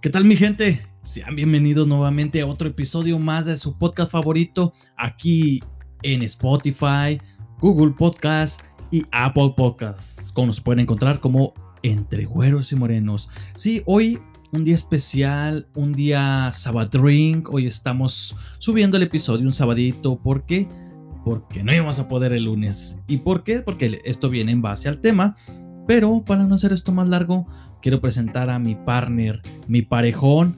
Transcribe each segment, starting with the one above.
¿Qué tal mi gente? Sean bienvenidos nuevamente a otro episodio más de su podcast favorito aquí en Spotify, Google Podcast y Apple Podcasts. Como nos pueden encontrar como Entre Güeros y Morenos. Sí, hoy un día especial, un día Sabadrink. Hoy estamos subiendo el episodio un sabadito. ¿Por qué? Porque no íbamos a poder el lunes. ¿Y por qué? Porque esto viene en base al tema. Pero para no hacer esto más largo, quiero presentar a mi partner, mi parejón,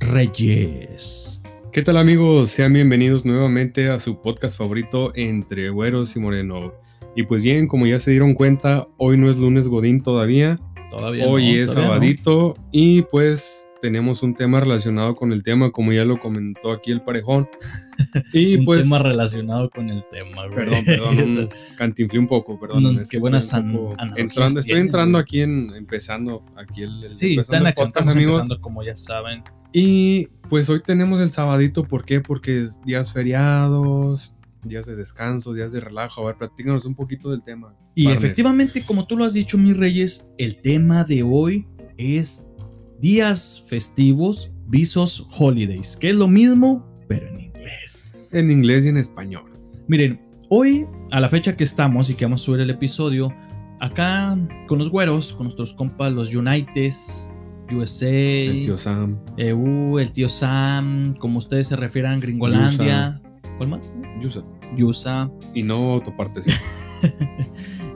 Reyes. ¿Qué tal amigos? Sean bienvenidos nuevamente a su podcast favorito entre Güeros y Moreno. Y pues bien, como ya se dieron cuenta, hoy no es lunes Godín todavía. Todavía hoy no, es todavía no. sabadito y pues tenemos un tema relacionado con el tema, como ya lo comentó aquí el parejón. Y un pues... tema relacionado con el tema, güey. Perdón, perdón, un- cantinflé un poco, perdón. No, qué buenas estoy un an- poco analogías entrando, Estoy entrando güey. aquí en, empezando aquí el, el- Sí, están aquí, podcast, amigos. empezando como ya saben. Y pues hoy tenemos el sabadito, ¿por qué? Porque es días feriados, días de descanso, días de relajo. A ver, platícanos un poquito del tema. Y efectivamente, como tú lo has dicho, mis reyes, el tema de hoy es días festivos, visos holidays, que es lo mismo, pero en inglés. En inglés y en español. Miren, hoy, a la fecha que estamos y que vamos a subir el episodio, acá con los güeros, con nuestros compas, los Unites, USA, El tío Sam, EU, el tío Sam, como ustedes se refieran, Gringolandia. ¿Cuál más? Yusa. USA. Y no autopartes.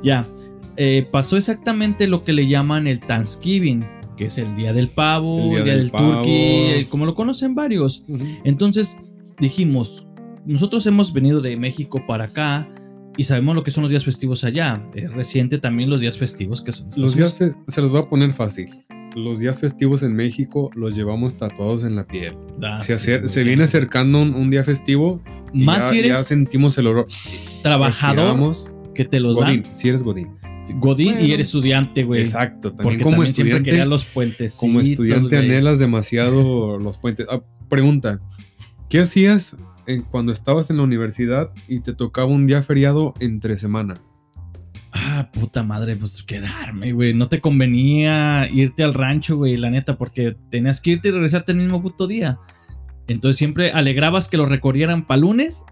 Ya, eh, pasó exactamente lo que le llaman el Thanksgiving, que es el día del pavo, el día, del, pavo. turkey, eh, como lo conocen varios. Entonces dijimos, nosotros hemos venido de México para acá y sabemos lo que son los días festivos allá. Es reciente también los días festivos que son Los días se los voy a poner fácil. Los días festivos en México los llevamos tatuados en la piel. Ah, se, sí, se viene acercando un, un día festivo. Más ya, si ya eres sentimos el olor. trabajador que te los Godín, dan. si eres Godín. Godín y eres estudiante, güey. Exacto. También Porque como también siempre estudiante, quería los puentes. como estudiante anhelas demasiado los puentes. Ah, pregunta, ¿qué hacías eh, cuando estabas en la universidad y te tocaba un día feriado entre semana? Ah, puta madre, pues quedarme, güey. No te convenía irte al rancho, güey, la neta, porque tenías que irte y regresarte el mismo puto día. Entonces siempre alegrabas que lo recorrieran para lunes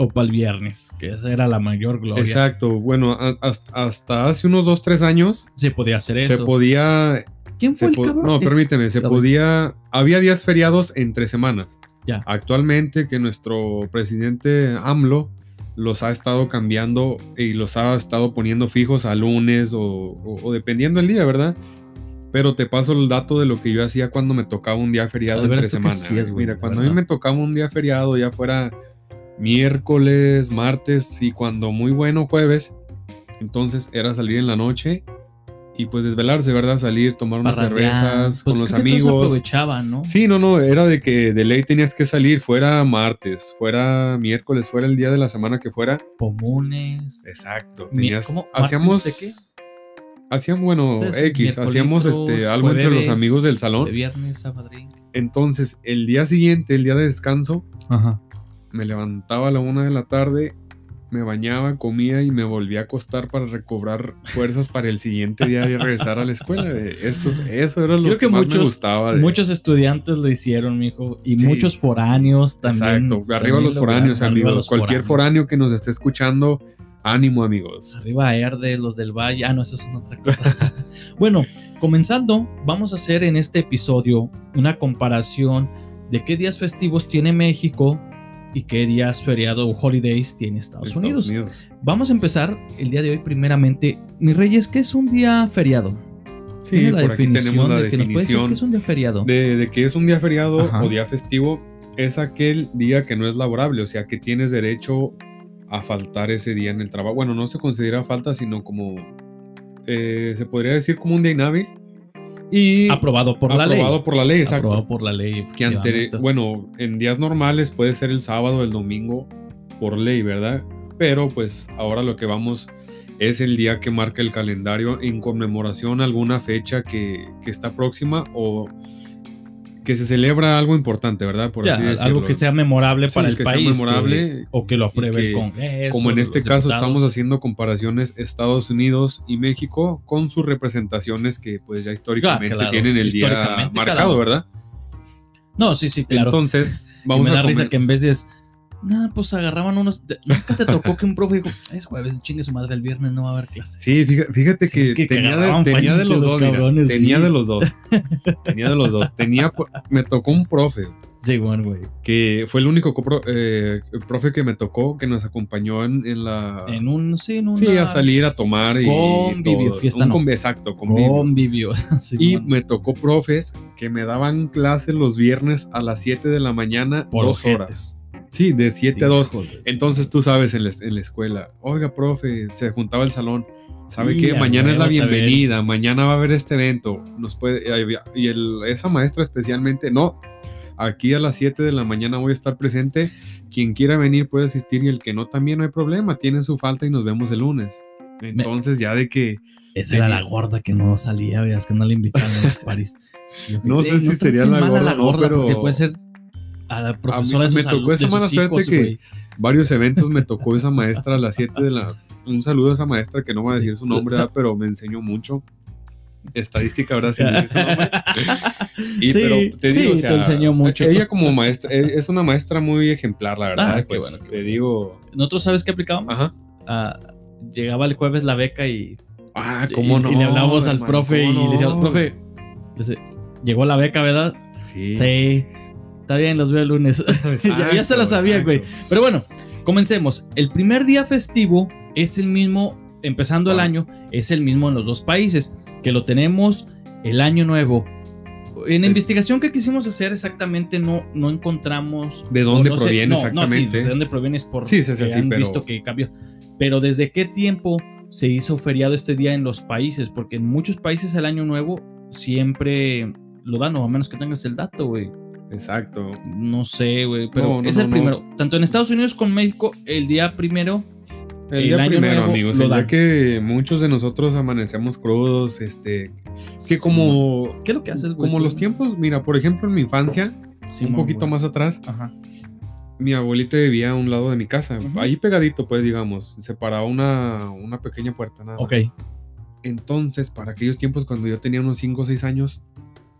o para el viernes, que esa era la mayor gloria. Exacto. Bueno, a- hasta, hasta hace unos 2, 3 años Se podía hacer se eso. podía... ¿Quién fue se el po- cabrón? no, Eh, permíteme, se la- podía... Había días feriados entre semanas. Ya. Actualmente que nuestro presidente AMLO los ha estado cambiando y los ha estado poniendo fijos a lunes o, o- o dependiendo el día, ¿verdad? Pero te paso el dato de lo que yo hacía cuando me tocaba un día feriado entre ¿tú qué semana. hacías, güey? Mira, cuando a mí me tocaba un día feriado, ya fuera miércoles, martes y cuando muy bueno jueves, entonces era salir en la noche y pues desvelarse, ¿verdad? Salir, tomar unas parrandear. cervezas Pues con los que todos amigos. aprovechaban, ¿no? Sí, no, no, era de que de ley tenías que salir, fuera martes, fuera miércoles, fuera el día de la semana que fuera. Comunes. Exacto. Tenías, ¿cómo? ¿Martes hacíamos, de qué? hacían, bueno, X, hacíamos este, algo entre los amigos del De salón. viernes, sábado. Entonces, el día siguiente, el día de descanso, Ajá. Me levantaba a la una de la tarde, me bañaba, comía y me volvía a acostar para recobrar fuerzas para el siguiente día y regresar a la escuela. Eso, es- eso era lo Creo que, que más me muchos- gustaba. de- Muchos estudiantes lo hicieron, mijo, y Sí, muchos sí, sí. foráneos también. Exacto, arriba también los foráneos, amigos. los Cualquier foráneos. foráneo que nos esté escuchando, ánimo, amigos. Arriba Erde, los del Valle. Ah, no, eso es otra cosa. bueno, comenzando, vamos a hacer en este episodio una comparación de qué días festivos tiene México y qué días feriado o holidays tiene Estados, Estados Unidos. Unidos. Vamos a empezar el día de hoy primeramente. Mis reyes, ¿qué es un día feriado? Sí, la definición la de que nos puede decir definición qué es un día feriado. de, de que es un día feriado Ajá. o día festivo. Es aquel día que no es laborable, o sea, que tienes derecho a faltar ese día en el trabajo. Bueno, no se considera falta, sino como eh, se podría decir como un día inhábil. Y aprobado por la ley. aprobado por la ley, exacto. Aprobado por la ley. que ante, bueno, en días normales puede ser el sábado, el domingo, por ley, ¿verdad? Pero pues ahora lo que vamos es el día que marca el calendario en conmemoración a alguna fecha que, que está próxima o que se celebra algo importante, ¿verdad? Por Ya, así decirlo. algo que sea memorable Sí, para el que sea país. que- memorable o que lo apruebe y el Congreso. Como en este caso diputados. estamos haciendo comparaciones Estados Unidos y México con sus representaciones que pues ya históricamente claro, tienen el día históricamente marcado. ¿verdad? No, sí, sí, claro. Entonces, Y vamos me da a risa que en vez de es, nah, pues agarraban unos. Nunca te tocó que un profe dijo, es jueves, chingue su madre, el viernes no va a haber clases. Sí, fíjate, fíjate Sí, que, que- tenía, de, tenía los los dos, mira, cabrones, tenía sí. de los dos. tenía de los dos. Tenía, me tocó un profe Sí, bueno, güey. que fue el único copro- eh, profe que me tocó que nos acompañó en, en la En un, sí, en una. sí a salir a tomar y Convivio, todo. fiesta Un no. exacto convivio. Convivio. Sí, y bueno. me tocó profes que me daban clases los viernes a las 7 de la mañana Por dos horas. Sí de 7 a 2 Hijos de su- entonces tú sabes en la, en la escuela oiga profe se juntaba el salón ¿Sabe qué? Mañana es la bienvenida, mañana va a haber este evento. Nos puede, y el- esa maestra especialmente, no, aquí a las 7 de la mañana voy a estar presente. Quien quiera venir puede asistir y el que no también no hay problema, tienen su falta y nos vemos el lunes. Entonces ya de que, Esa era la gorda que no salía, veas que no le invitaban a los paris. Yo, No sé "Ey, si sería la mal a gorda, no, pero- porque puede ser a la profesora de me tocó alu- esa de sus mala suerte hijos, que- güey. varios eventos me tocó esa maestra a las 7 de la... Un saludo a esa maestra que no voy a Sí. decir su nombre, O pero me enseñó mucho. Estadística, ¿verdad? Nombre. Y Sí, pero te sí, digo, o te enseñó mucho. Ella como maestra, eh, es una maestra muy ejemplar, la verdad. Ah, qué pues, bueno, te digo. Nosotros, ¿sabes qué aplicábamos? Ajá. Ah, llegaba el jueves la beca y, Ah, y- cómo y no. le hablábamos al profe y cómo le no. decíamos, profe, llegó la beca, ¿verdad? Sí. Sí. Está bien, los veo el lunes. ya, ya se la sabía, güey. Pero bueno, comencemos. El primer día festivo es el mismo, empezando el Ah. año, es el mismo en los dos países, que lo tenemos el año nuevo. En la investigación que quisimos hacer exactamente no, no encontramos... ¿De dónde no sé- proviene no, exactamente? No, sí, de dónde proviene es por Sí, sí, sí, que sí, han pero- visto que cambió. Pero ¿desde qué tiempo se hizo feriado este día en los países? Porque en muchos países el año nuevo siempre lo dan, o a menos que tengas el dato, güey. Exacto. No sé, güey, pero No, no, es no, el primero. Tanto en Estados Unidos como en México, el día primero. El, El día año primero, nuevo amigos. El día que muchos de nosotros amanecemos crudos, este. Que como. ¿Qué es lo que haces, güey? Como tú? los tiempos, mira, por ejemplo, en mi infancia, un Simón, poquito güey. más atrás, Ajá. mi abuelita vivía a un lado de mi casa, ahí pegadito, pues, digamos, separaba una, una pequeña puerta, nada. Ok. Entonces, para aquellos tiempos, cuando yo tenía unos 5 o 6 años,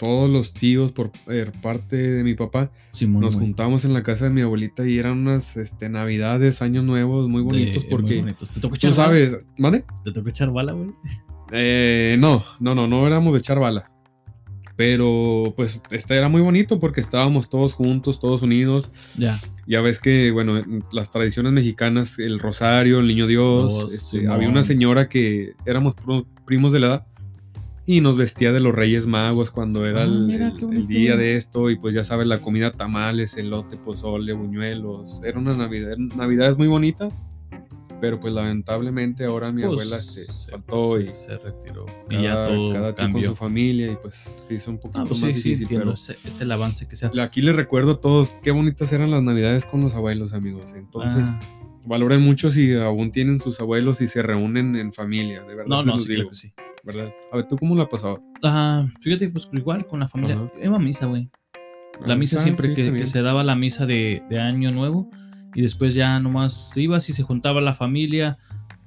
todos los tíos por eh, parte de mi papá nos güey. juntábamos en la casa de mi abuelita y eran unas este, navidades, años nuevos muy bonitos De- muy porque bonitos. ¿Te tocó echar tú bala? sabes, ¿vale? ¿Te tocó echar bala, güey? Eh, no, no, no, no éramos de echar bala. Pero pues este era muy bonito porque estábamos todos juntos, todos unidos. Ya. Ya ves que, bueno, en las tradiciones mexicanas, el rosario, el niño Dios, Dios, este, había una señora que éramos primos de la edad y nos vestía de los Reyes Magos cuando era Ah, el, mira, el- qué el bonito. día de esto y pues ya sabes, la comida tamales, elote, pozole, buñuelos, era una navidad, navidades muy bonitas, pero pues lamentablemente ahora mi Pues, abuela este, se- faltó se, y se retiró. cada, y ya todo cada quien con su familia y pues sí es un poquito Ah, pues más sí, sí, difícil, entiendo. pero Es, es el avance que sea. aquí les recuerdo a todos qué bonitas eran las navidades con los abuelos, amigos. Entonces, Ah. valoren mucho si aún tienen sus abuelos y se reúnen en familia, de verdad. No, se no, los sí, digo, claro que sí. ¿Verdad? A ver, ¿tú cómo la has pasado? Ah, fíjate, pues igual con la familia. Ajá. Iba a misa, güey. La Ah, misa ah, siempre sí, que, que se daba la misa de, de Año Nuevo y después ya nomás ibas y se juntaba la familia,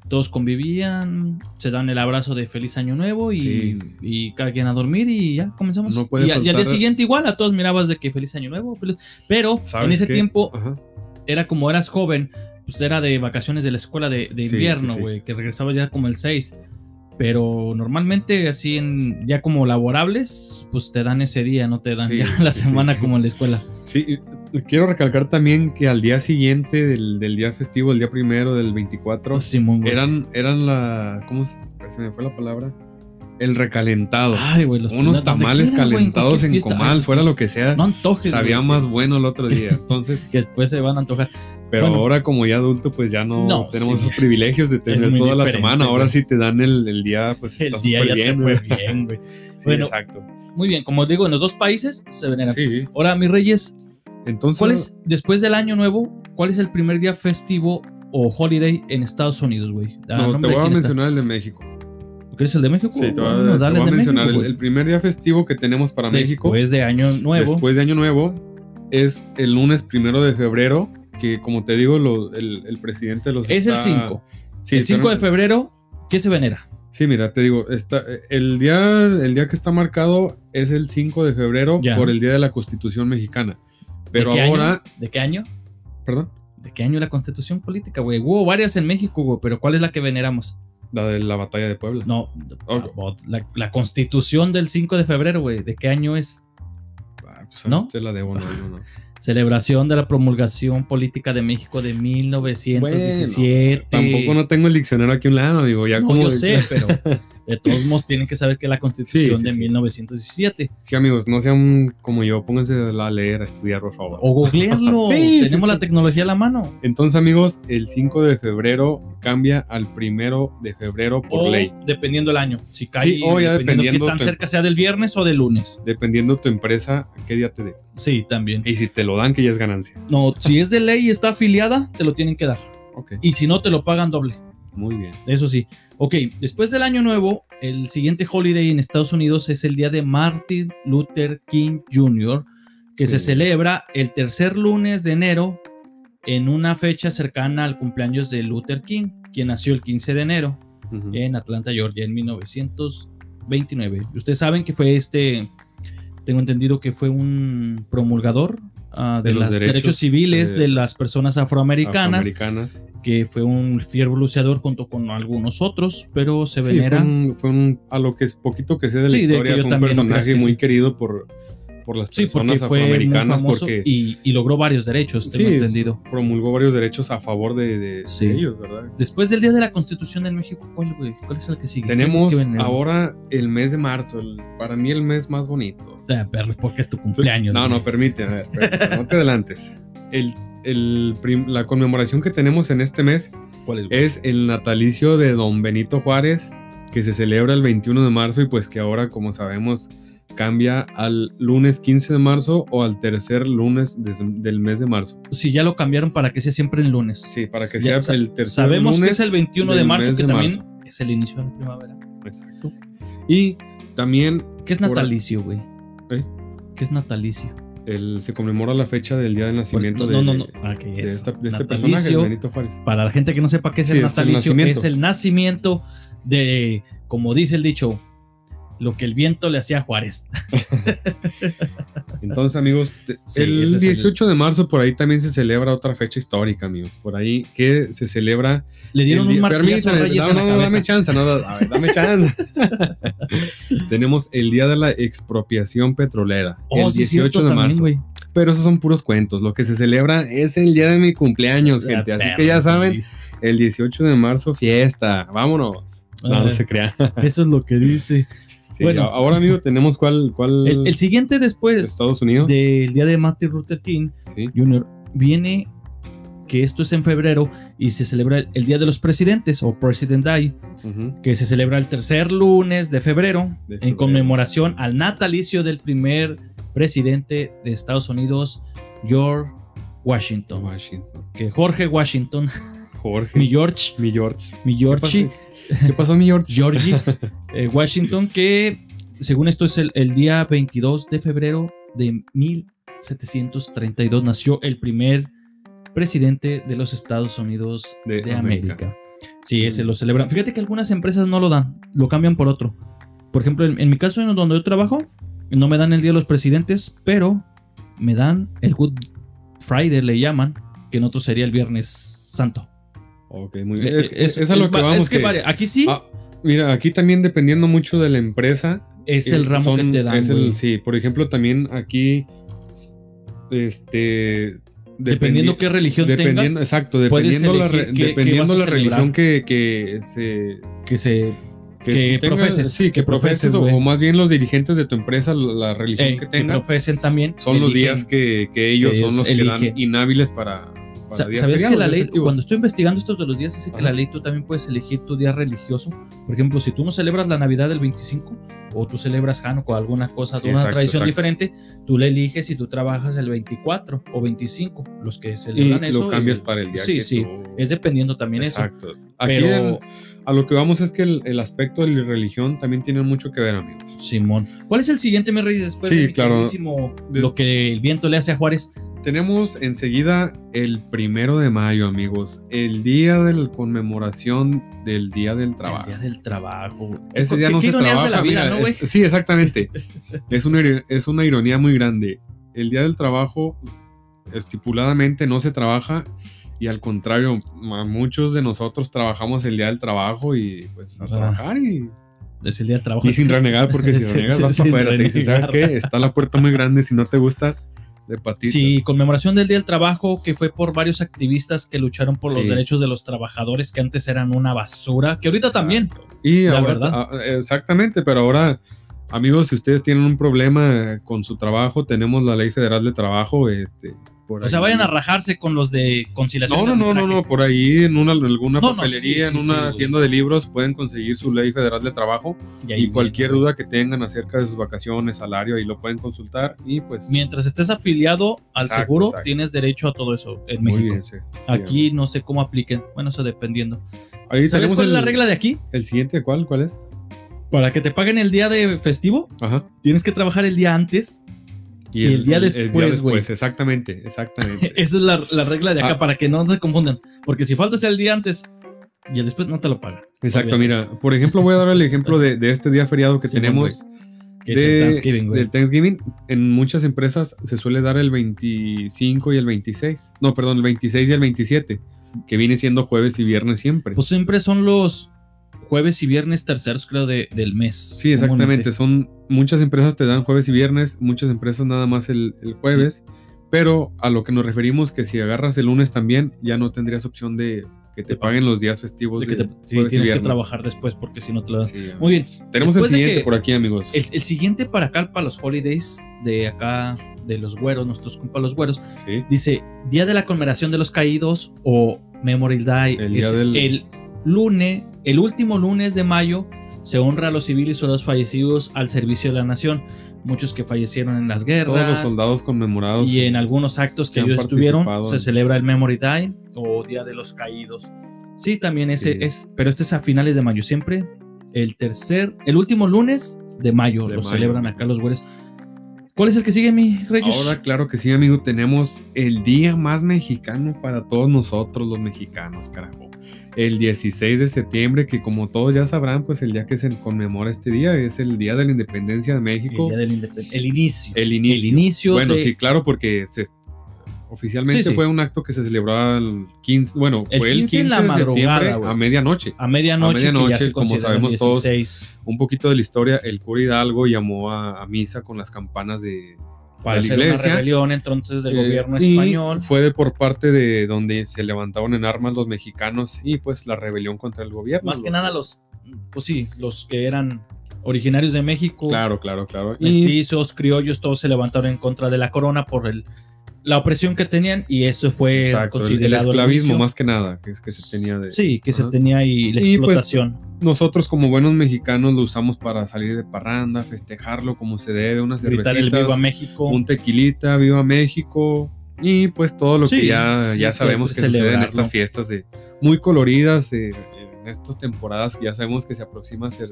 todos convivían, se dan el abrazo de feliz Año Nuevo y, Sí. y cada quien a dormir y ya comenzamos. No y, y al día siguiente igual a todos mirabas de que feliz Año Nuevo, feliz- pero ¿Sabes en ese qué? tiempo Ajá. era como eras joven, pues era de vacaciones de la escuela de, de invierno, sí, sí. güey, que regresaba ya como el 6. Pero normalmente así en ya como laborables, pues te dan ese día, no te dan Sí, ya la sí. semana como en la escuela. Sí, quiero recalcar también que al día siguiente del, del día festivo, el día primero del 24, Simón, güey. eran, eran la. ¿Cómo se, se me fue la palabra? El recalentado. Ay, güey, los Unos tamales calentados en comal, Ay, fuera pues, lo que sea. No antojes. sabía güey, más bueno el otro día. Entonces, Que después se van a antojar. pero bueno. ahora como ya adulto, pues ya no, No, tenemos sí. esos privilegios de tener toda la semana. Ahora sí te dan el, el día, pues El está día súper ya bien. güey. bien, güey. Sí, Bueno, exacto. Muy bien, como digo, en los dos países se veneran. Sí. Ahora, mis reyes, Entonces, ¿cuál es, después del año nuevo, cuál es el primer día festivo o holiday en Estados Unidos, güey? A no, te voy a está. mencionar el de México. ¿Quieres el de México? Sí, te voy a, Bueno, te dale voy a mencionar México, el, primer día festivo que tenemos para México. Después de año nuevo. Después de Año Nuevo es el lunes primero de febrero, que como te digo, lo- el, el presidente de los es el está- 5. Sí, el 5 de febrero, ¿qué se venera? Sí, mira, te digo, está, el, día, el día que está marcado es el 5 de febrero Ya. por el Día de la Constitución Mexicana. Pero ¿De qué ahora, año? ¿De qué año? perdón, ¿De qué año la constitución política, güey? Hubo varias en México, güey, pero ¿cuál es la que veneramos? La de la batalla de Puebla. No, la, la constitución del 5 de febrero, güey. ¿De qué año es? Ah, pues, ¿No? La debo, no, no, no. Celebración de la promulgación política de México de 1917. Tampoco no tengo el diccionario aquí a un lado, amigo. Ya No, como yo sé, pero de todos modos tienen que saber que la constitución Sí, sí, de sí. 1917. Sí, amigos, no sean como yo, pónganse a leer, a estudiar, por favor. O googlearlo. Tenemos la tecnología a la mano. Entonces, amigos, el 5 de febrero cambia al primero de febrero por o ley. dependiendo el año. Si cae, o ya dependiendo, dependiendo qué tan tu- cerca sea del viernes o del lunes. Dependiendo tu empresa, qué día te dé. Sí, también. Y si te lo dan, que ya es ganancia. No, si es de ley y está afiliada, te lo tienen que dar. Ok, Y si no, te lo pagan doble. muy bien. Eso sí. Ok, después del año nuevo, el siguiente holiday en Estados Unidos es el día de Martin Luther King Jr., que se celebra el tercer lunes de enero en una fecha cercana al cumpleaños de Luther King, quien nació el 15 de enero en Atlanta, Georgia, en 1929. Ustedes saben que fue este, tengo entendido que fue un promulgador ah, de, De los derechos, derechos, civiles de las personas afroamericanas, Afroamericanas. que fue un fiero luciador junto con algunos otros, pero se Sí, venera. fue, un, fue un- a lo que es poquito que sé de la Sí, de que historia, yo fue un no personaje muy sí. querido por, por las Sí, porque personas fue muy afroamericanas famoso porque y, y logró varios derechos, tengo Sí, entendido. promulgó varios derechos a favor de, de- Sí. de ellos, ¿verdad? Después del Día de la Constitución en México, ¿cuál, güey? ¿Cuál es el que sigue? Tenemos ahora el mes de marzo, el- para mí el mes más bonito. Ah, perro, porque es tu cumpleaños. No, güey. no, permite, a ver, no te adelantes. El, el prim- la conmemoración que tenemos en este mes ¿Cuál es, güey? es el natalicio de Don Benito Juárez, que se celebra el 21 de marzo y pues que ahora, como sabemos, cambia al lunes 15 de marzo o al tercer lunes de- del mes de marzo. Sí, ya lo cambiaron para que sea siempre el lunes. Sí, para que Ya sea el tercer Sabemos que lunes es el 21 de marzo, que de también marzo. es el inicio de la primavera. Exacto. Y también ¿Qué es natalicio, güey? ¿Eh? ¿Qué es natalicio? el- se conmemora la fecha del día del nacimiento no, de, no, no. Ah, ¿qué de es? esta- de este personaje, Benito Juárez. Para la gente que no sepa qué es Sí, el es el natalicio, es nacimiento. el nacimiento de, como dice el dicho, lo que el viento le hacía a Juárez. Entonces, amigos, Sí, el ese es el- 18 de marzo por ahí también se celebra otra fecha histórica, amigos. Por ahí que se celebra. Le dieron el un martillazo a Reyes no, no, no, dame chance, no, a ver, dame chance. Tenemos el día de la expropiación petrolera, Oh, el sí, 18 cierto, de también, marzo. Pero esos son puros cuentos. Lo que se celebra es el día de mi cumpleaños, gente. Así que ya saben, el 18 de marzo, fiesta. Vámonos. No, no se crea. Eso es lo que dice. Sí, Bueno. ahora, amigo, tenemos cuál, cuál El, el siguiente de después Estados Unidos. del día de Martin Luther King Sí. Jr. viene que esto es en febrero y se celebra el, Día de los Presidentes o President Day, que se celebra el tercer lunes de febrero, De en conmemoración al natalicio del primer presidente de Estados Unidos, George Washington. Washington. Que Jorge Washington, Jorge. mi George, Mi George. mi Georgie, ¿Qué pasó, ¿Qué pasó, mi George? Georgie eh, Washington, que según esto es el, el día 22 de febrero de 1732 nació el primer presidente de los Estados Unidos de, De América. América. Sí, ese lo celebran. Fíjate que algunas empresas no lo dan, lo cambian por otro. Por ejemplo, en, en mi caso, en donde yo trabajo, no me dan el Día de los Presidentes, pero me dan el Good Friday, le llaman, que en otro sería el Viernes Santo. Ok, muy bien. Eh, Es, es- es a lo que va- vamos. es que que- varia. aquí sí Ah, mira, aquí también dependiendo mucho de la empresa. es eh, el ramo son- que te dan. es el- güey. sí, por ejemplo, también aquí. Este. Dependiendo dependi- qué religión Dependiendo, tengas, exacto, dependiendo la, qué- dependiendo la religión que, que se que se Que profeses, sí, que, que profeses, profeses, o, más bien los dirigentes de tu empresa, la la religión eh, que que tengan, profesen también. son los días que, que ellos que son los que dan inhábiles para Sa- días ¿Sabes que la ley, festivos. cuando estoy investigando estos de los días, dice que la ley tú también puedes elegir tu día religioso? Por ejemplo, si tú no celebras la Navidad del 25 o tú celebras Hanukkah o alguna cosa, Sí, de una exacto, tradición exacto. diferente, tú le eliges y tú trabajas el 24 o 25. Los que y celebran eso. lo cambias y- para el día Sí, que sí. tú- Es dependiendo también eso. Exacto. Pero, el- a lo que vamos es que el, el aspecto de la religión también tiene mucho que ver, amigos. Simón. ¿Cuál es el siguiente, mi rey? Después Sí, de claro. lo que el viento le hace a Juárez. Tenemos enseguida el primero de mayo, amigos. El día de la conmemoración del Día del Trabajo. El día del trabajo. Ese ¿Qué- día no se trabaja. de la vida, mira, ¿no, es- sí, exactamente. es, una, es una ironía muy grande. El Día del Trabajo, estipuladamente, no se trabaja. Y al contrario, muchos de nosotros trabajamos el Día del Trabajo y pues a Ah. trabajar y Es el día del trabajo. Y sin renegar, porque si renegas vas para afuera. ¿sabes qué? Está la puerta muy grande. Si no te gusta, de patitas. Sí, conmemoración del Día del Trabajo, que fue por varios activistas que lucharon por los derechos de los trabajadores que antes eran una basura, que ahorita también. Y la ahora, verdad. ah, exactamente, pero ahora, amigos, si ustedes tienen un problema con su trabajo, tenemos la Ley Federal de Trabajo. Este, por O sea, ahí. vayan a rajarse con los de conciliación. No, no, no, no, no, por ahí en una, alguna No, no, papelería, sí, sí, en una sí, tienda de libros pueden conseguir su ley federal de trabajo y cualquier duda que tengan acerca de sus vacaciones, salario, ahí lo pueden consultar y pues Mientras estés afiliado al Exacto, seguro, exacto. tienes derecho a todo eso en muy México. bien, sí. Aquí no sé cómo apliquen. Bueno, eso dependiendo. Ahí ¿Sabes cuál es la regla de aquí? el siguiente, ¿cuál? ¿Cuál es? Para que te paguen el día de festivo, Ajá. tienes que trabajar el día antes. Y el día después, güey. exactamente, exactamente. Esa es la, la regla de acá, Ah. para que no se confundan. Porque si faltas el día antes y el después no te lo pagan. Exacto, Obviamente. mira, por ejemplo, voy a dar el ejemplo de, de este día feriado que Sí, tenemos Que de- es el Thanksgiving, güey. del Thanksgiving. En muchas empresas se suele dar el 25 y el 26. No, perdón, el 26 y el 27, que viene siendo jueves y viernes siempre. Pues siempre son los jueves y viernes terceros, creo, de, del mes. sí, exactamente. Son muchas empresas te dan jueves y viernes, muchas empresas nada más el, el jueves. Pero a lo que nos referimos que si agarras el lunes también, ya no tendrías opción de que te De paguen los días festivos De que de te- sí, jueves y tienes que trabajar después porque si no te lo dan. Sí, Muy bien. Tenemos el Después de siguiente que- por aquí, amigos. El, el siguiente para acá, para los holidays de acá, de los güeros, nuestros compas los güeros, Sí. dice Día de la Conmemoración de los Caídos o Memorial Day. El día Es del- el lunes, el último lunes de mayo, se honra a los civiles o los fallecidos al servicio de la nación. Muchos que fallecieron en las guerras. Todos los soldados conmemorados. Y en algunos actos que que ellos estuvieron, se celebra el Memory Day o Día de los Caídos. Sí, también ese Sí. es, pero este es a finales de mayo, siempre el tercer, el último lunes de mayo De lo mayo. celebran acá los güeyes. ¿Cuál es el que sigue, mi Reyes? Ahora, claro que sí, amigo, tenemos el día más mexicano para todos nosotros los mexicanos, carajo. El 16 de septiembre, que como todos ya sabrán, pues el día que se conmemora este día es el Día de la Independencia de el, México. día del independ- el inicio. El inicio. El inicio Bueno, de- sí, claro, porque se- oficialmente Sí, sí. fue un acto que se celebraba el 15, bueno, El fue el 15 15 en la de madrugada, septiembre a medianoche. a medianoche, a que ya medianoche, se como sabemos todos, 16, Un poquito de la historia, el cura Hidalgo llamó a, a misa con las campanas de, para hacer una rebelión entonces del Eh, gobierno español. Fue de por parte de donde se levantaban en armas los mexicanos y pues la rebelión contra el gobierno. Más que nada los, pues sí, los que eran originarios de México. Claro, claro, claro. Mestizos, criollos, todos se levantaron en contra de la corona por el, la opresión que tenían y eso fue exacto, el- el, considerado esclavismo más que nada, que es que se tenía de... Sí, que se tenía y la Y, pues, explotación. Nosotros como buenos mexicanos lo usamos para salir de parranda, festejarlo como se debe, unas gritar el cervecitas, viva México. un tequilita, viva México y pues todo lo Sí, que ya, sí, ya ce- sabemos que sucede en estas fiestas de muy coloridas eh, en estas temporadas que ya sabemos que se aproxima ser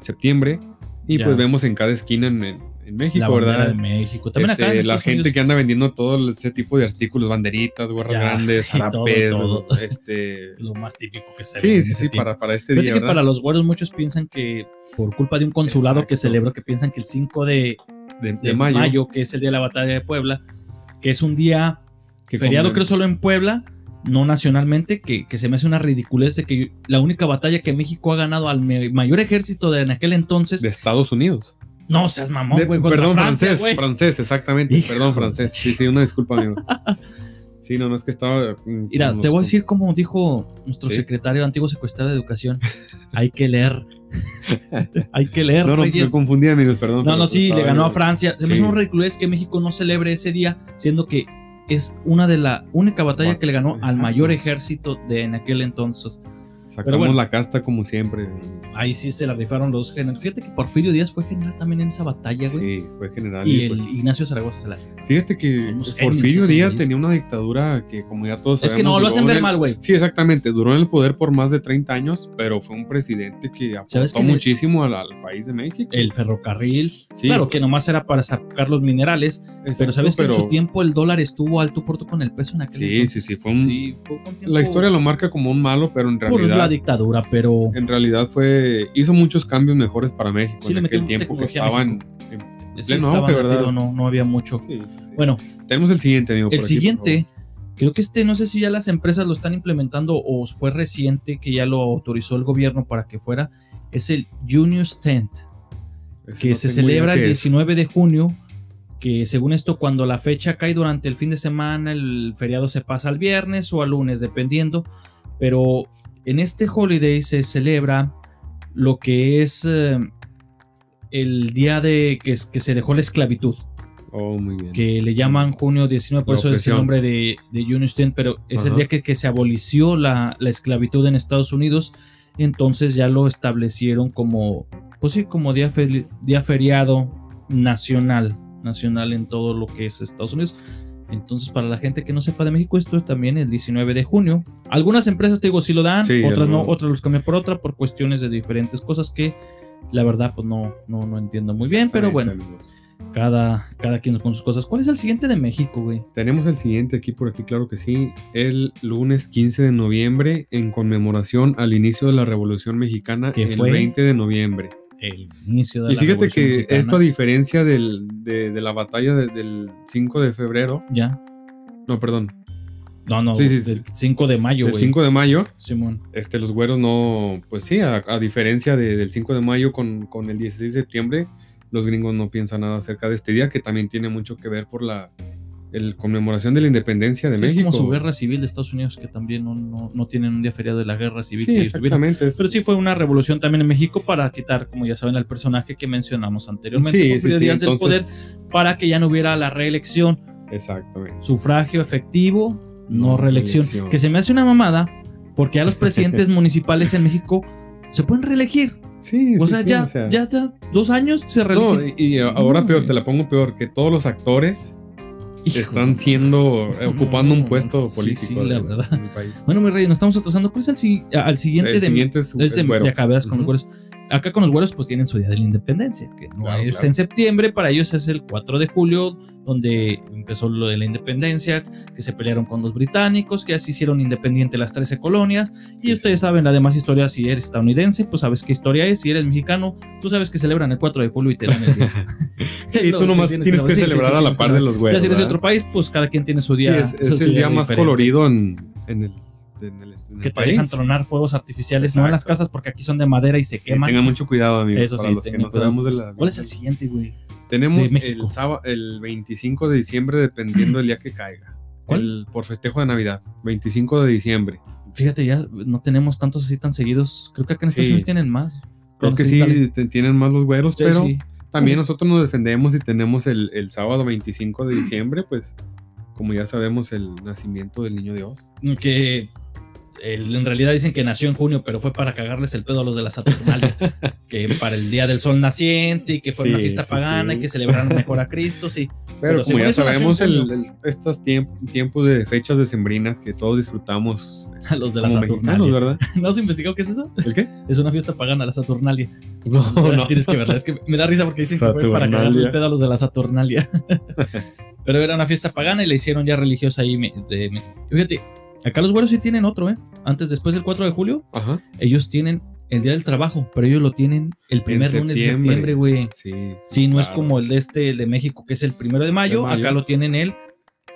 septiembre y Ya. pues vemos en cada esquina en, en- en México, la ¿verdad? de México. También Este, acá en la gente Unidos. que anda vendiendo todo ese tipo de artículos, banderitas, gorras grandes, todo, zarapes, todo. este lo más típico que se ve sí, sí, sí, para, para este Fíjate día, que ¿verdad? para los güeros muchos piensan que por culpa de un consulado que celebró, que piensan que el 5 de, de, de de mayo, mayo. que es el día de la batalla de Puebla, que es un día que feriado creo solo en Puebla, no nacionalmente, que, que se me hace una ridiculez de que la única batalla que México ha ganado al mayor ejército de en aquel entonces, de Estados Unidos. No seas mamón, güey, perdón, Francia, francés, francés, exactamente. Hijo perdón, francés. Sí, sí, una disculpa, amigo. Sí, no, no es que estaba. Mira, te voy a decir como dijo nuestro Sí. secretario, antiguo secretario de Educación, hay que leer. hay que leer, No, no, Reyes. me confundí, amigos, perdón. No, no, sí, le ganó a Francia. Se me Sí. hizo un ridiculez que México no celebre ese día, siendo que es una de la única batalla que le ganó al mayor ejército de en aquel entonces. Sacamos bueno. la casta como siempre. Ahí sí se la rifaron los generales. Fíjate que Porfirio Díaz fue general también en esa batalla, güey. Sí, fue general. y y, el pues, Ignacio Zaragoza se la fíjate que Porfirio Díaz tenía una dictadura que, como ya todos Es sabemos. que no, lo hacen en ver el- mal, güey. Sí, exactamente. Duró en el poder por más de 30 años, pero fue un presidente que ¿Sabes aportó qué le- muchísimo al, al país de México. El ferrocarril. Sí, claro que nomás era para sacar los minerales. Pero sabes que en pero su tiempo el dólar estuvo alto por con el peso en aquel Sí, sí, sí, fue un- Sí, fue un tiempo La historia lo marca como un malo, pero en por la dictadura, pero en realidad fue hizo muchos cambios mejores para México Sí, le en aquel tiempo que estaban en, sí pleno ¿verdad? metido, no, no había mucho. Sí. Bueno, tenemos el siguiente, amigo. por el aquí, por siguiente, creo que este, no sé si ya las empresas lo están implementando o fue reciente que ya lo autorizó el gobierno para que fuera, es el favor. Ese que no se celebra el qué es. 19 de junio, que según esto cuando la fecha cae durante el fin de semana, el feriado se pasa al viernes o al lunes, dependiendo, pero en este holiday se celebra lo que es eh, el día de que, se dejó la esclavitud, Oh, muy bien. que le llaman junio 19, por La eso es el nombre de, de Tent, pero es el día que, que se abolició la, la esclavitud en Estados Unidos, entonces ya lo establecieron como, pues sí, como día, día feriado nacional, nacional en todo lo que es Estados Unidos. Entonces, para la gente que no sepa de México, esto es también el 19 de junio. Algunas empresas, te digo, sí lo dan, Sí, otras no, otras los cambian por otra, por cuestiones de diferentes cosas que la verdad, pues no, no, no entiendo muy bien, pero bueno, amigos. cada, cada quien con sus cosas. ¿Cuál es el siguiente de México, güey? Tenemos el siguiente aquí por aquí, claro que sí. El lunes 15 de noviembre, en conmemoración al inicio de la Revolución Mexicana, ¿Qué el fue? 20 de noviembre. El inicio de Y la fíjate Revolución que Mexicana. esto, a diferencia del- de, de la batalla de- del 5 de febrero, Ya. no, perdón, No, no, Sí, sí, del 5 de mayo, el güey. 5 de mayo, Simón. este, los güeros no, pues sí, a, a diferencia de- del 5 de mayo con, con el 16 de septiembre, los gringos no piensan nada acerca de este día, que también tiene mucho que ver por la el conmemoración de la independencia de Sí, México. Es como su guerra civil de Estados Unidos, que también no, no, no tienen un día feriado de la guerra civil Sí, que exactamente. Pero sí fue una revolución también en México para quitar, como ya saben, al personaje que mencionamos anteriormente, Sí, sí, Díaz del poder, para que ya no hubiera la reelección, Exactamente. sufragio efectivo, no, No reelección. reelección. Que se me hace una mamada, porque ya los presidentes municipales en México se pueden reelegir. Sí, O sí, sea, sí, ya, o sea, ya, ya, dos años se no, reeligen. y, y ahora No, peor, güey. te la pongo peor, que todos los actores Hijo están de- siendo, eh, ocupando un No, puesto sí, político sí, la del- verdad. del país. Bueno, mi rey, nos estamos atrasando. ¿Cuál es el, al siguiente El de siguiente es, es de, el güero. de acá, ¿verdad? Con los Ujú. güeros. Acá con los güeros, pues tienen su día de la independencia, que no Claro, es claro. en septiembre, para ellos es el 4 de julio, donde empezó lo de la independencia, que se pelearon con los británicos, que así hicieron independiente las 13 colonias. Y Sí, ustedes saben la demás historia, si eres estadounidense, pues sabes qué historia es, si eres mexicano, tú sabes que celebran el 4 de julio y te dan el día. Sí, Lo tú nomás tienes tienes que- celebrar a la par de los güeros. ya si eres de otro país, pues cada quien tiene su día. es, el día día más diferente. colorido en, en el, en el, en el Que te país. dejan tronar fuegos artificiales, no en las casas, porque aquí son de madera y se Sí, queman. tengan mucho cuidado, amigos. Eso para sí, los que no sabemos de la. ¿Cuál es el siguiente, güey? Tenemos el, sábado, el 25 de diciembre, dependiendo del día que caiga. ¿Cuál? El, por festejo de Navidad. 25 de diciembre. Fíjate, ya no tenemos tantos así tan seguidos. Creo que acá en Estados Sí. Unidos tienen más. Creo que sí, tienen más los güeros, Sí, pero también nosotros nos defendemos y tenemos el, el sábado 25 de diciembre, pues, como ya sabemos, el nacimiento del niño Dios. Que el- en realidad dicen que nació en junio, pero fue para cagarles el pedo a los de la Saturnalia. que para el día del sol naciente y que fue una fiesta sí, pagana sí. y que celebraron mejor a Cristo, sí. Pero, Pero como según ya sabemos, el, estos tiemp- tiempos de fechas decembrinas que todos disfrutamos A los de la Saturnalia. ¿verdad? ¿No has investigado qué es eso? ¿El qué? Es una fiesta pagana, la Saturnalia. No, Tienes que verla. Es que me da risa porque dicen que fue para cagarle Saturnalia. el pedo a los de la Saturnalia. Pero era una fiesta pagana y la hicieron ya religiosa ahí. de- me- Fíjate, acá los güeros sí tienen otro, ¿eh? Antes, después del 4 de julio, Ajá. ellos tienen el Día del Trabajo, pero ellos lo tienen el primer lunes de septiembre, güey. Sí, Sí, no es como el de este, el de México, que es el primero de mayo. De mayo. Acá lo tienen el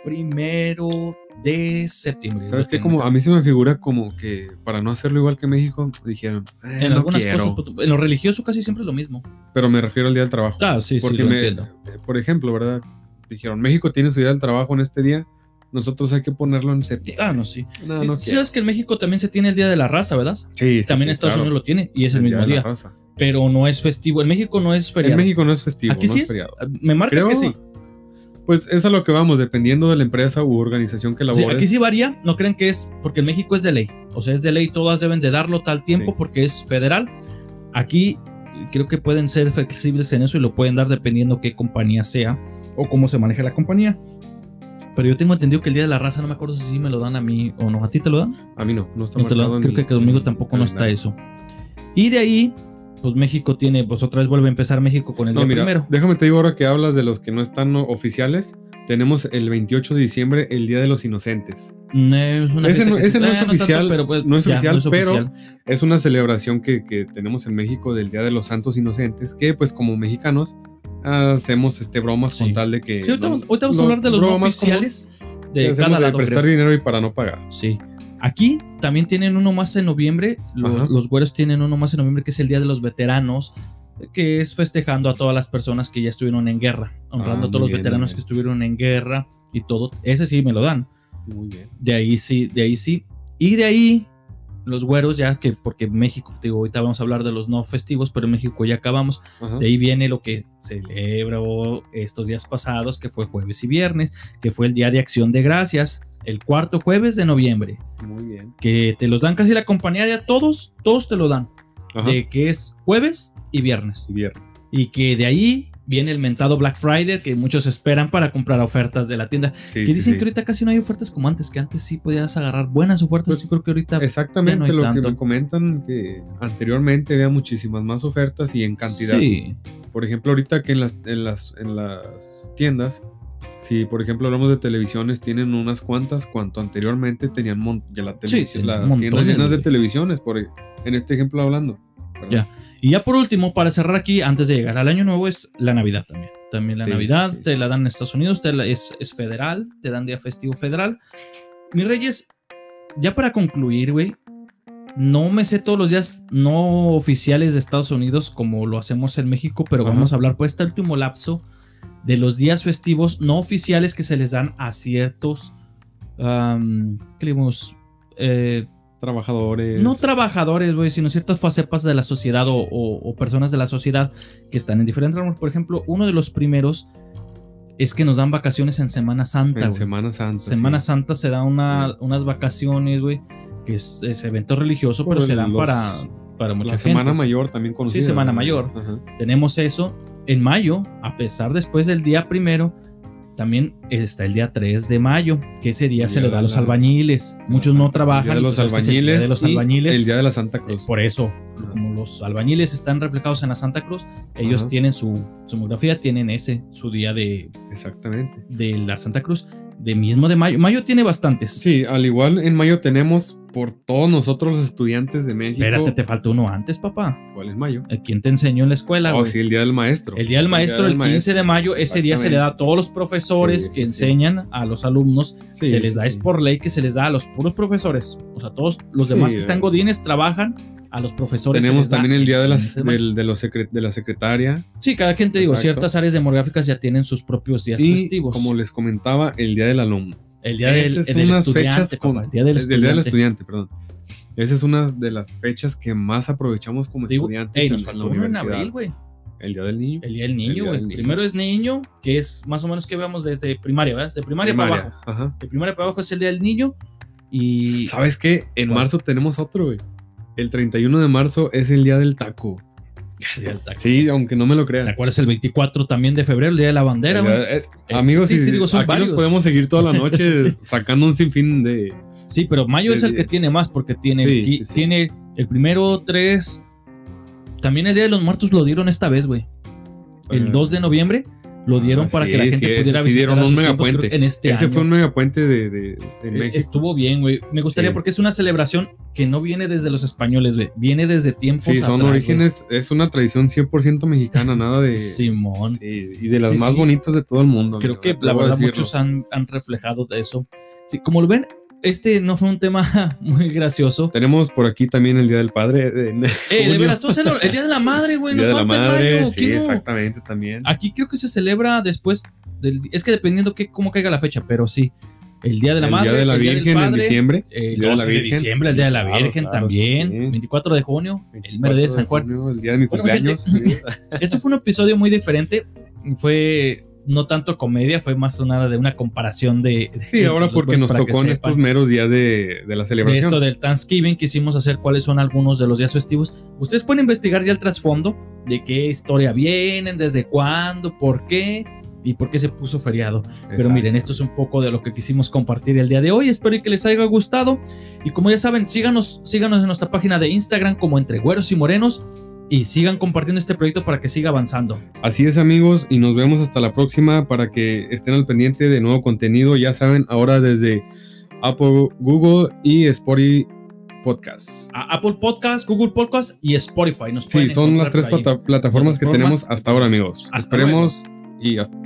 primero de septiembre. ¿Sabes qué? Como acá. a mí se me figura como que para no hacerlo igual que México, dijeron, "Eh, En no algunas quiero". cosas, en lo religioso casi siempre es lo mismo. pero me refiero al día del trabajo. Ah, sí, sí, Porque lo me- entiendo. eh, por ejemplo, ¿verdad? Dijeron, México tiene su día del trabajo en este día, nosotros hay que ponerlo en septiembre. Ah, no, sí. No, Sí, sí sabes que en México también se tiene el Día de la Raza, ¿verdad? Sí, sí, también sí, Estados claro. Unidos lo tiene y es el, mismo de la día. Pero no es festivo. En México no es feriado. En México no es festivo, Aquí no sí es feriado. Me marca Creo, que sí. Pues es a lo que vamos, dependiendo de la empresa u organización que Sí, labores. aquí sí varía, no crean que es, porque en México es de ley, o sea, es de ley, todas deben de darlo tal tiempo Sí. porque es federal. Aquí eh, creo que pueden ser flexibles en eso y lo pueden dar dependiendo qué compañía sea o cómo se maneja la compañía. Pero yo tengo entendido que el Día de la Raza, no me acuerdo si me lo dan a mí o no. ¿A ti te lo dan? A mí no, no está No marcado en Creo mi- que conmigo tampoco no está eso. Y de ahí, pues México tiene, pues otra vez vuelve a empezar México con el No, día mira, primero. déjame te digo ahora que hablas de los que no están no, oficiales. Tenemos el 28 de diciembre, el Día de los Inocentes. No es una Ese no- ese es tanto, oficial, pero pues, no es ya, oficial, pero- oficial. Es una celebración que, que tenemos en México del Día de los Santos Inocentes, que pues como mexicanos hacemos este bromas Sí. con tal de que... Sí, ahorita, vamos, no- ahorita vamos a hablar de los bromas como oficiales que de cada de lado. prestar creo. dinero y para no pagar. Sí. Aquí también tienen uno más en noviembre. Los, los güeros tienen uno más en noviembre que es el Día de los Veteranos, que es festejando a todas las personas que ya estuvieron en guerra, honrando Ah, a todos los bien, veteranos que estuvieron en guerra y todo. Ese sí me lo dan. Muy bien. De ahí sí, de ahí sí. Y de ahí los güeros ya que porque México, digo, ahorita vamos a hablar de los no festivos, pero en México ya acabamos. Ajá. De ahí viene lo que celebró estos días pasados, que fue jueves y viernes, que fue el Día de Acción de Gracias, el cuarto jueves de noviembre, Muy bien. que te los dan casi la compañía ya todos, todos te lo dan, Ajá. de que es jueves y viernes. Y viernes. Y que de ahí viene el mentado Black Friday, que muchos esperan para comprar ofertas de la tienda. Sí, que sí, dicen sí. que ahorita casi no hay ofertas como antes, que antes sí podías agarrar buenas ofertas. Pues, yo creo que ahorita Exactamente ya no hay lo que me comentan, que anteriormente había muchísimas más ofertas y en cantidad. sí. Por ejemplo, ahorita que en las, en las, en las tiendas, si por ejemplo hablamos de televisiones, tienen unas cuantas, cuanto anteriormente tenían ya la las tiendas llenas de televisiones, por, e- en este ejemplo hablando. ¿verdad? Ya. Y ya por último, para cerrar aquí, antes de llegar al año nuevo, es la Navidad también. También la Sí, Navidad, sí, te la dan en Estados Unidos, te la- es, es federal, te dan día festivo federal. Mis reyes, ya para concluir, güey, no me sé todos los días no oficiales de Estados Unidos como lo hacemos en México, pero Ajá. vamos a hablar por este último lapso de los días festivos no oficiales que se les dan a ciertos, am, ¿qué le digamos? Eh, Trabajadores. no trabajadores, güey, sino ciertas facetas de la sociedad o, o- o personas de la sociedad que están en diferentes ramos. Por ejemplo, uno de los primeros es que nos dan vacaciones en Semana Santa, en güey. Semana Santa. Semana sí. Santa se da una, unas vacaciones, güey, que es, es evento religioso, Por pero se dan los- para, para mucha La gente. Semana Mayor también conocida. Semana ¿no? Mayor. Ajá. Tenemos eso. En mayo, a pesar después del día primero, también está el día 3 de mayo, que ese día El se le da a los la- albañiles. Muchos no El trabajan. Día de los pues es que es el día albañiles. de los albañiles. El Día de la Santa Cruz. Por eso, Ajá. como los albañiles están reflejados en la Santa Cruz, ellos Ajá. tienen su, su demografía, tienen ese, su día de, Exactamente. de la Santa Cruz, de mismo de mayo. Mayo tiene bastantes. Sí, al igual en mayo tenemos por todos nosotros los estudiantes de México. Espérate, te faltó uno antes, papá. ¿Cuál es mayo? ¿Eh, ¿Quién te enseñó en la escuela? Oh, güey? sí, el Día del Maestro. El Día del Maestro, el 15 de mayo, ese día se le da a todos los profesores Sí, que sí, enseñan a los alumnos. Sí, se les da, es por ley que se les da a los puros profesores. O sea, todos los demás que están eh. godines trabajan, a los profesores. Tenemos da también el Día de, las, 15 de mayo. del- de, los secre- de la Secretaria. Sí, cada quien te digo, ciertas áreas demográficas ya tienen sus propios días y, festivos. como les comentaba, el Día del Alumno. el día del, unas estudiante, con- el día del es del Día del estudiante. Estudiante, perdón. Esa es una de las fechas que más aprovechamos como Digo, estudiantes ey, en, nos en la uno en universidad. abril, güey. el Día del Niño. El día del niño, güey. Primero es niño, que es más o menos que veamos desde primaria, ¿verdad? De primaria, para Primaria, abajo. Ajá. De primaria para abajo es el día del niño. Y ¿Sabes qué? En ¿Cuál? marzo tenemos otro, güey. El 31 de marzo es el Día del Taco. el día del taco. Sí, aunque no me lo ¿Te crean. acuerdas el 24 también de febrero, el día de la bandera, El güey? día- es- Eh, amigos, sí, sí, digo, son aquí varios. nos podemos seguir toda la noche sacando un sinfín de... Sí, pero mayo es el que tiene más porque tiene, Sí, sí. tiene el primero, tres. También el Día de los Muertos lo dieron esta vez, güey. El Ajá. 2 de noviembre lo dieron Ah, para sí, que la gente sí, pudiera sí visitar un megapuente. en este Ese año. fue un megapuente de, de, de Eh, México. Estuvo bien, güey. Me gustaría porque es una celebración que no viene desde los españoles, güey. Viene desde tiempos Sí, son atrás, orígenes, es una tradición 100% mexicana, nada de... Simón. Sí, y de las más bonitas de todo el mundo. Creo amigo, que la verdad muchos han, han reflejado de eso. Sí, como lo ven, este no fue un tema muy gracioso. Tenemos por aquí también el Día del Padre. eh, Eh, de veras, tú celo- el Día de la Madre, güey. Día Nos de la el Madre, mayo, sí, ¿qué no? exactamente también. Aquí creo que se celebra después del... Es que dependiendo que, cómo caiga la fecha, pero sí. El Día de la el Madre, Día de la el Día del Virgen en diciembre. El Día de la 12 de Virgen, diciembre, el Día de la Virgen claro, también. sí. 24 de junio, el 24 mero día de San Juan. junio, el día de mi Bueno, cumpleaños. Este fue un episodio muy diferente. Fue no tanto comedia, fue más una de una comparación de... Sí, ahora porque nos tocó en estos meros días de, de la celebración. esto del Thanksgiving, quisimos hacer cuáles son algunos de los días festivos. Ustedes pueden investigar ya el trasfondo de qué historia vienen, desde cuándo, por qué y por qué se puso feriado. Pero miren, esto es un poco de lo que quisimos compartir el día de hoy. Espero que les haya gustado. Y como ya saben, síganos, síganos en nuestra página de Instagram como Entre Güeros y Morenos y sigan compartiendo este proyecto para que siga avanzando. Así es amigos y nos vemos hasta la próxima para que estén al pendiente de nuevo contenido. Ya saben, ahora desde Apple, Google y Spotify Podcast. Apple Podcast, Google Podcast y Spotify. sí, son las tres plataformas que tenemos hasta ahora amigos. Esperemos y hasta